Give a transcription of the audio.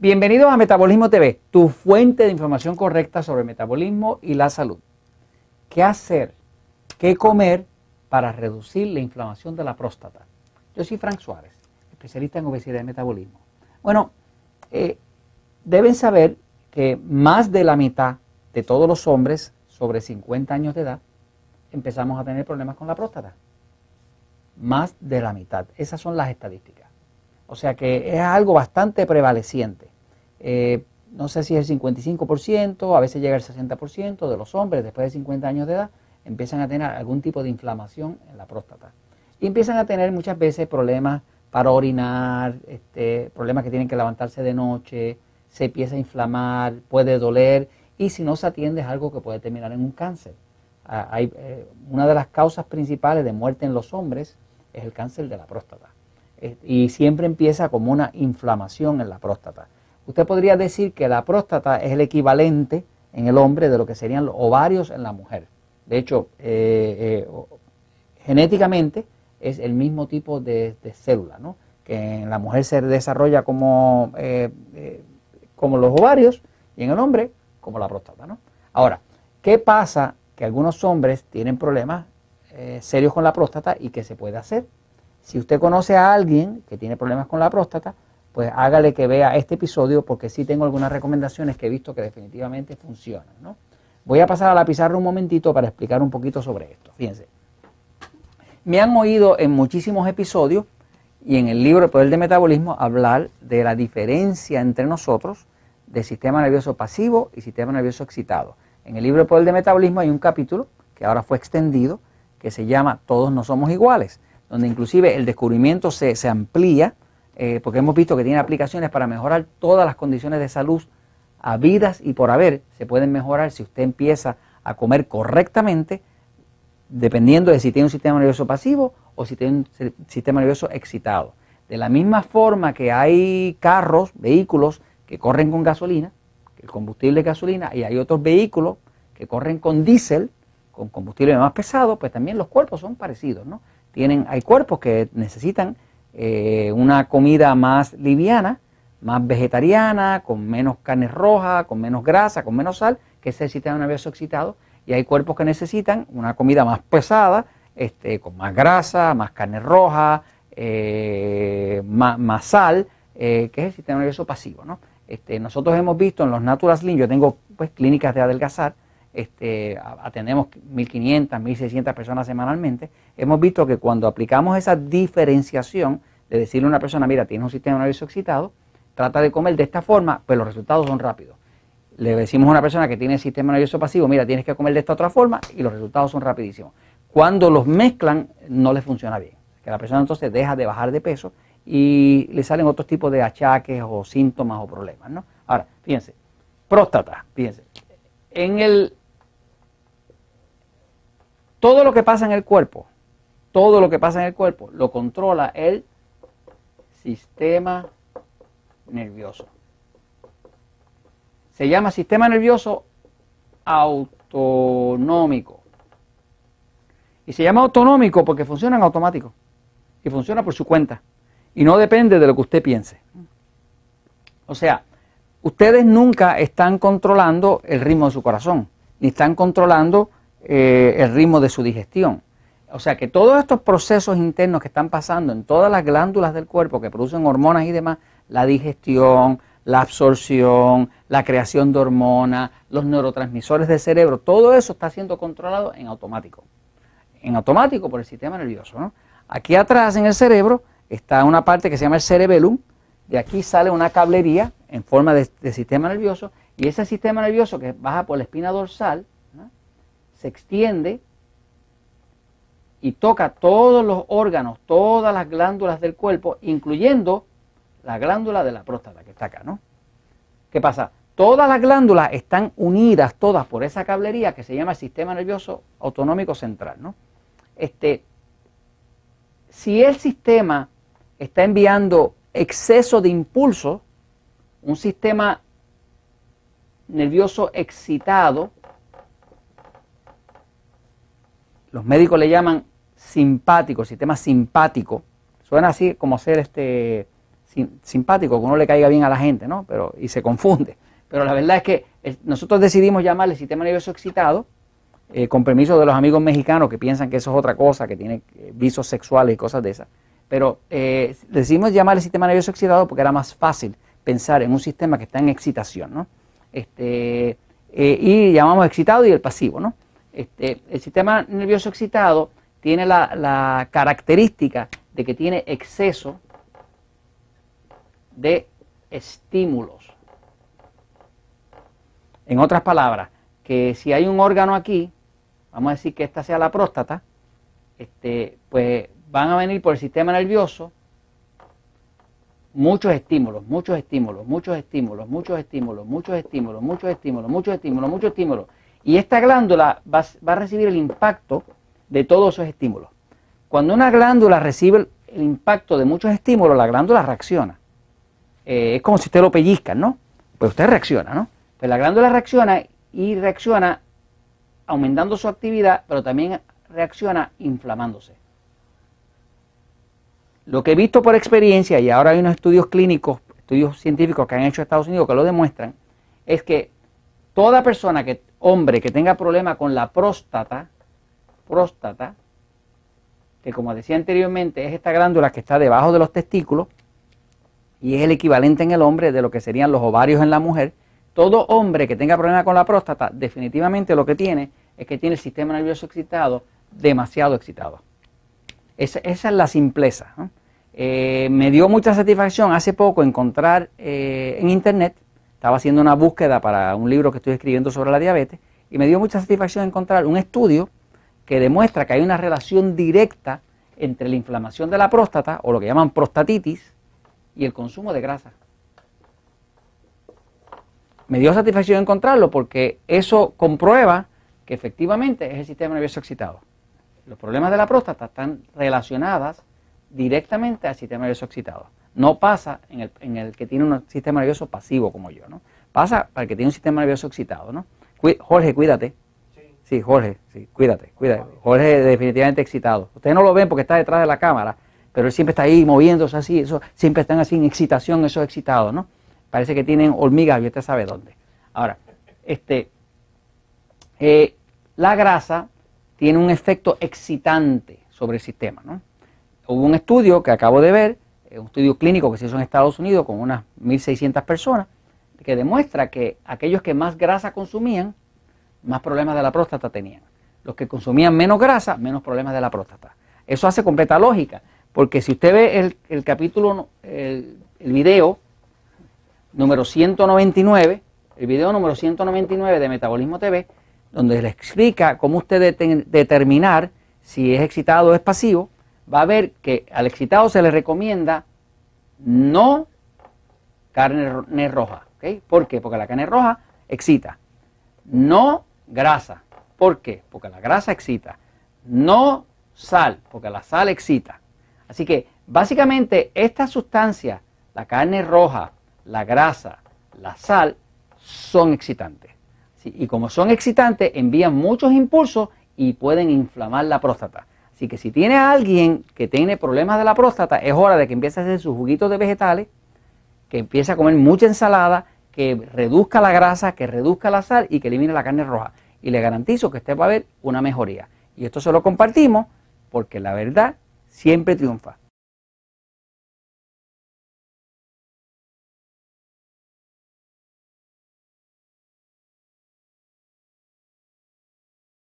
Bienvenidos a Metabolismo TV, tu fuente de información correcta sobre metabolismo y la salud. ¿Qué hacer? ¿Qué comer para reducir la inflamación de la próstata? Yo soy Frank Suárez, especialista en obesidad y metabolismo. Bueno, eh, deben saber que más de la mitad de todos los hombres sobre 50 años de edad empezamos a tener problemas con la próstata. Más de la mitad. Esas son las estadísticas. O sea que es algo bastante prevaleciente. Eh, no sé si es el 55%, a veces llega el 60% de los hombres después de 50 años de edad empiezan a tener algún tipo de inflamación en la próstata. Y empiezan a tener muchas veces problemas para orinar, este, problemas que tienen que levantarse de noche, se empieza a inflamar, puede doler y si no se atiende es algo que puede terminar en un cáncer. Ah, hay, eh, una de las causas principales de muerte en los hombres es el cáncer de la próstata y siempre empieza como una inflamación en la próstata. Usted podría decir que la próstata es el equivalente en el hombre de lo que serían los ovarios en la mujer. De hecho, eh, eh, genéticamente es el mismo tipo de, célula, ¿no? que en la mujer se desarrolla como, eh, como los ovarios y en el hombre como la próstata. ¿no? Ahora, ¿qué pasa? Que algunos hombres tienen problemas serios con la próstata y qué se puede hacer. Si usted conoce a alguien que tiene problemas con la próstata, pues hágale que vea este episodio porque sí tengo algunas recomendaciones que he visto que definitivamente funcionan. ¿no? Voy a pasar a la pizarra un momentito para explicar un poquito sobre esto. Fíjense. Me han oído en muchísimos episodios y en el libro El Poder de Metabolismo hablar de la diferencia entre nosotros de sistema nervioso pasivo y sistema nervioso excitado. En el libro El Poder de Metabolismo hay un capítulo que ahora fue extendido que se llama Todos no somos iguales donde inclusive el descubrimiento se, amplía, eh, porque hemos visto que tiene aplicaciones para mejorar todas las condiciones de salud habidas y por haber, se pueden mejorar si usted empieza a comer correctamente, dependiendo de si tiene un sistema nervioso pasivo o si tiene un sistema nervioso excitado. De la misma forma que hay carros, vehículos que corren con gasolina, el combustible es gasolina, y hay otros vehículos que corren con diésel, con combustible más pesado, pues también los cuerpos son parecidos, ¿no? Hay cuerpos que necesitan eh, una comida más liviana, más vegetariana, con menos carne roja, con menos grasa, con menos sal, que es el sistema nervioso excitado, y hay cuerpos que necesitan una comida más pesada, este, con más grasa, más carne roja, eh, más, sal, eh, que es el sistema nervioso pasivo. Este, nosotros hemos visto en los Natural Slim, yo tengo pues clínicas de adelgazar, este, atendemos 1.500, 1.600 personas semanalmente, hemos visto que cuando aplicamos esa diferenciación de decirle a una persona, mira, tienes un sistema nervioso excitado, trata de comer de esta forma, pues los resultados son rápidos. Le decimos a una persona que tiene sistema nervioso pasivo, mira, tienes que comer de esta otra forma y los resultados son rapidísimos. Cuando los mezclan, no les funciona bien. Que la persona entonces deja de bajar de peso y le salen otros tipos de achaques o síntomas o problemas. ¿no? Ahora, fíjense, próstata, fíjense. En el todo lo que pasa en el cuerpo, todo lo que pasa en el cuerpo lo controla el sistema nervioso. Se llama sistema nervioso autonómico. Y se llama autonómico porque funciona en automático. Y funciona por su cuenta. Y no depende de lo que usted piense. O sea, ustedes nunca están controlando el ritmo de su corazón, ni están controlando eh, el ritmo de su digestión. O sea que todos estos procesos internos que están pasando en todas las glándulas del cuerpo que producen hormonas y demás, la digestión, la absorción, la creación de hormonas, los neurotransmisores del cerebro, todo eso está siendo controlado en automático. En automático por el sistema nervioso. Aquí atrás en el cerebro está una parte que se llama el cerebellum, de aquí sale una cablería en forma de sistema nervioso y ese sistema nervioso que baja por la espina dorsal, se extiende y toca todos los órganos, todas las glándulas del cuerpo, incluyendo la glándula de la próstata que está acá, ¿no? ¿Qué pasa? Todas las glándulas están unidas todas por esa cablería que se llama sistema nervioso autonómico central, ¿no? Este, si el sistema está enviando exceso de impulso, un sistema nervioso excitado, los médicos le llaman simpático, sistema simpático. Suena así como ser este simpático que uno le caiga bien a la gente, ¿no? Pero, y se confunde. Pero la verdad es que nosotros decidimos llamarle sistema nervioso excitado, eh, con permiso de los amigos mexicanos que piensan que eso es otra cosa, que tiene eh, visos sexuales y cosas de esas. Pero eh, decidimos llamarle sistema nervioso excitado porque era más fácil pensar en un sistema que está en excitación, ¿no? Este, y llamamos excitado y el pasivo, ¿no? Este, el sistema nervioso excitado tiene la característica de que tiene exceso de estímulos. En otras palabras, que si hay un órgano aquí, vamos a decir que esta sea la próstata, este, pues van a venir por el sistema nervioso muchos estímulos, muchos estímulos, muchos estímulos, muchos estímulos, muchos estímulos, muchos estímulos, muchos estímulos, muchos estímulos. Y esta glándula va, a recibir el impacto de todos esos estímulos. Cuando una glándula recibe el, impacto de muchos estímulos, la glándula reacciona. Eh, es como si usted lo pellizca, ¿no? Pues usted reacciona, ¿no? Pues la glándula reacciona y reacciona aumentando su actividad, pero también reacciona inflamándose. Lo que he visto por experiencia, y ahora hay unos estudios clínicos, estudios científicos que han hecho Estados Unidos que lo demuestran, es que toda persona, que, hombre que tenga problema con la próstata, próstata, que como decía anteriormente es esta glándula que está debajo de los testículos y es el equivalente en el hombre de lo que serían los ovarios en la mujer, todo hombre que tenga problema con la próstata, definitivamente lo que tiene es que tiene el sistema nervioso excitado demasiado excitado. Esa, es la simpleza. Eh, me dio mucha satisfacción hace poco encontrar eh, en internet, estaba haciendo una búsqueda para un libro que estoy escribiendo sobre la diabetes, y me dio mucha satisfacción encontrar un estudio que demuestra que hay una relación directa entre la inflamación de la próstata, o lo que llaman prostatitis, y el consumo de grasa me dio satisfacción encontrarlo porque eso comprueba que efectivamente es el sistema nervioso excitado. Los problemas de la próstata están relacionados directamente al sistema nervioso excitado. No pasa en el, en el que tiene un sistema nervioso pasivo como yo, ¿no? Pasa para el que tiene un sistema nervioso excitado, ¿no? Jorge, cuídate. Sí, Jorge, sí, cuídate, cuídate. Jorge es definitivamente excitado. Ustedes no lo ven porque está detrás de la cámara, pero él siempre está ahí moviéndose así, eso, siempre están así en excitación, esos excitados, ¿no? Parece que tienen hormigas y usted sabe dónde. Ahora, este, eh, la grasa tiene un efecto excitante sobre el sistema. ¿no? Hubo un estudio que acabo de ver, un estudio clínico que se hizo en Estados Unidos con unas 1.600 personas, que demuestra que aquellos que más grasa consumían, más problemas de la próstata tenían. Los que consumían menos grasa, menos problemas de la próstata. Eso hace completa lógica, porque si usted ve el, capítulo, el, el video número 199, el video número 199 de Metabolismo TV, donde le explica cómo usted determinar si es excitado o es pasivo, va a ver que al excitado se le recomienda no carne roja. ¿okay? ¿Por qué? Porque la carne roja excita. No grasa. ¿Por qué? Porque la grasa excita. No sal, porque la sal excita. Así que básicamente esta sustancia, la carne roja, la grasa, la sal, son excitantes. Y como son excitantes, envían muchos impulsos y pueden inflamar la próstata. Así que si tiene a alguien que tiene problemas de la próstata, es hora de que empiece a hacer sus juguitos de vegetales, que empiece a comer mucha ensalada, que reduzca la grasa, que reduzca la sal y que elimine la carne roja. Y le garantizo que usted va a ver una mejoría. Y esto se lo compartimos porque la verdad siempre triunfa.